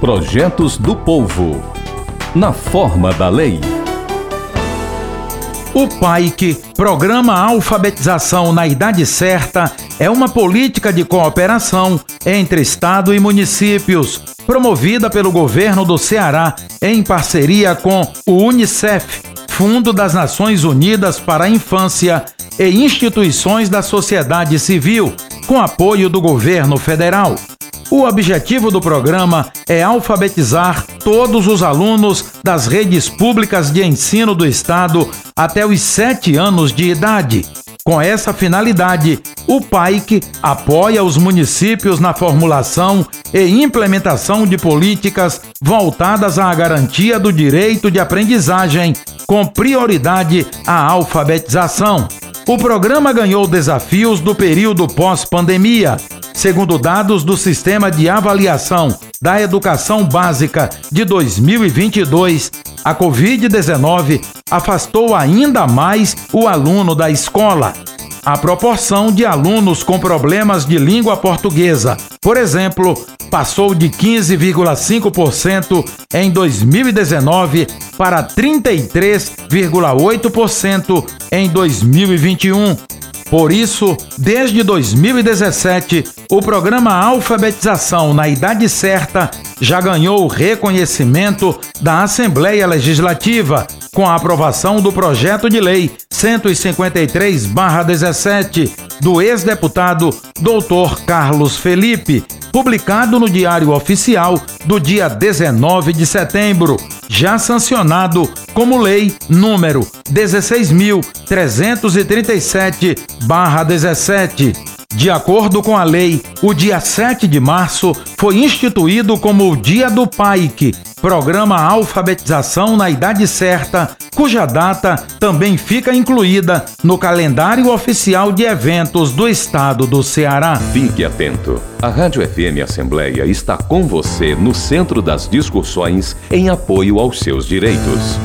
Projetos do Povo. Na forma da lei. O PAIC, Programa Alfabetização na Idade Certa, é uma política de cooperação entre Estado e municípios, promovida pelo governo do Ceará em parceria com o Unicef, Fundo das Nações Unidas para a Infância e instituições da sociedade civil, com apoio do governo federal. O objetivo do programa é alfabetizar todos os alunos das redes públicas de ensino do Estado até os sete anos de idade. Com essa finalidade, o PAIC apoia os municípios na formulação e implementação de políticas voltadas à garantia do direito de aprendizagem, com prioridade à alfabetização. O programa ganhou desafios do período pós-pandemia, Segundo dados do Sistema de Avaliação da Educação Básica de 2022, a Covid-19 afastou ainda mais o aluno da escola. A proporção de alunos com problemas de língua portuguesa, por exemplo, passou de 15,5% em 2019 para 33,8% em 2021 por isso, desde 2017, o programa Alfabetização na Idade Certa já ganhou o reconhecimento da Assembleia Legislativa com a aprovação do projeto de lei 153/17 do ex-deputado Dr. Carlos Felipe, publicado no Diário Oficial do dia 19 de setembro, já sancionado como lei número 16.337/17. De acordo com a lei, o dia 7 de março foi instituído como o Dia do PAIC, Programa Alfabetização na Idade Certa, cuja data também fica incluída no calendário oficial de eventos do estado do Ceará. Fique atento. A Rádio FM Assembleia está com você no centro das discussões em apoio aos seus direitos.